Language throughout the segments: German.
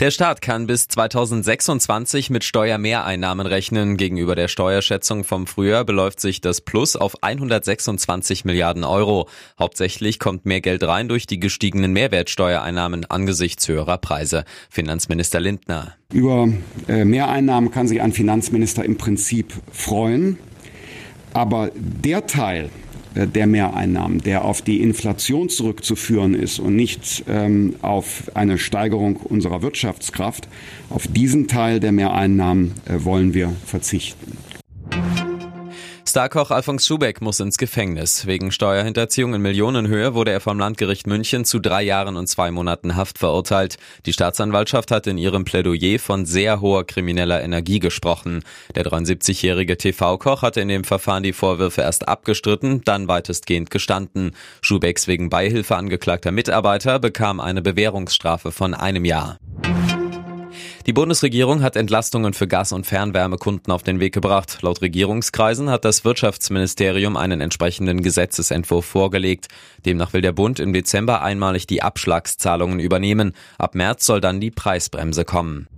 Der Staat kann bis 2026 mit Steuermehreinnahmen rechnen. Gegenüber der Steuerschätzung vom Frühjahr beläuft sich das Plus auf 126 Milliarden Euro. Hauptsächlich kommt mehr Geld rein durch die gestiegenen Mehrwertsteuereinnahmen angesichts höherer Preise. Finanzminister Lindner. Über äh, Mehreinnahmen kann sich ein Finanzminister im Prinzip freuen. Aber der Teil, der Mehreinnahmen, der auf die Inflation zurückzuführen ist und nicht ähm, auf eine Steigerung unserer Wirtschaftskraft, auf diesen Teil der Mehreinnahmen äh, wollen wir verzichten. Starkoch Alfons Schubeck muss ins Gefängnis. Wegen Steuerhinterziehung in Millionenhöhe wurde er vom Landgericht München zu drei Jahren und zwei Monaten Haft verurteilt. Die Staatsanwaltschaft hat in ihrem Plädoyer von sehr hoher krimineller Energie gesprochen. Der 73-jährige TV-Koch hatte in dem Verfahren die Vorwürfe erst abgestritten, dann weitestgehend gestanden. Schubecks wegen Beihilfe angeklagter Mitarbeiter bekam eine Bewährungsstrafe von einem Jahr. Die Bundesregierung hat Entlastungen für Gas- und Fernwärmekunden auf den Weg gebracht. Laut Regierungskreisen hat das Wirtschaftsministerium einen entsprechenden Gesetzesentwurf vorgelegt. Demnach will der Bund im Dezember einmalig die Abschlagszahlungen übernehmen. Ab März soll dann die Preisbremse kommen.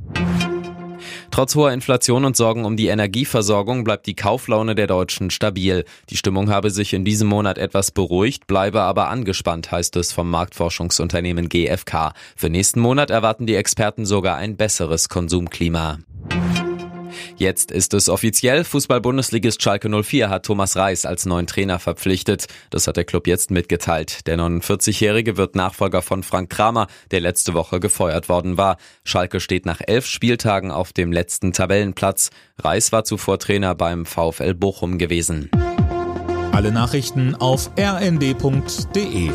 Trotz hoher Inflation und Sorgen um die Energieversorgung bleibt die Kauflaune der Deutschen stabil. Die Stimmung habe sich in diesem Monat etwas beruhigt, bleibe aber angespannt, heißt es vom Marktforschungsunternehmen GfK. Für nächsten Monat erwarten die Experten sogar ein besseres Konsumklima. Jetzt ist es offiziell. Fußball-Bundesligist Schalke 04 hat Thomas Reis als neuen Trainer verpflichtet. Das hat der Club jetzt mitgeteilt. Der 49-Jährige wird Nachfolger von Frank Kramer, der letzte Woche gefeuert worden war. Schalke steht nach elf Spieltagen auf dem letzten Tabellenplatz. Reis war zuvor Trainer beim VfL Bochum gewesen. Alle Nachrichten auf rnd.de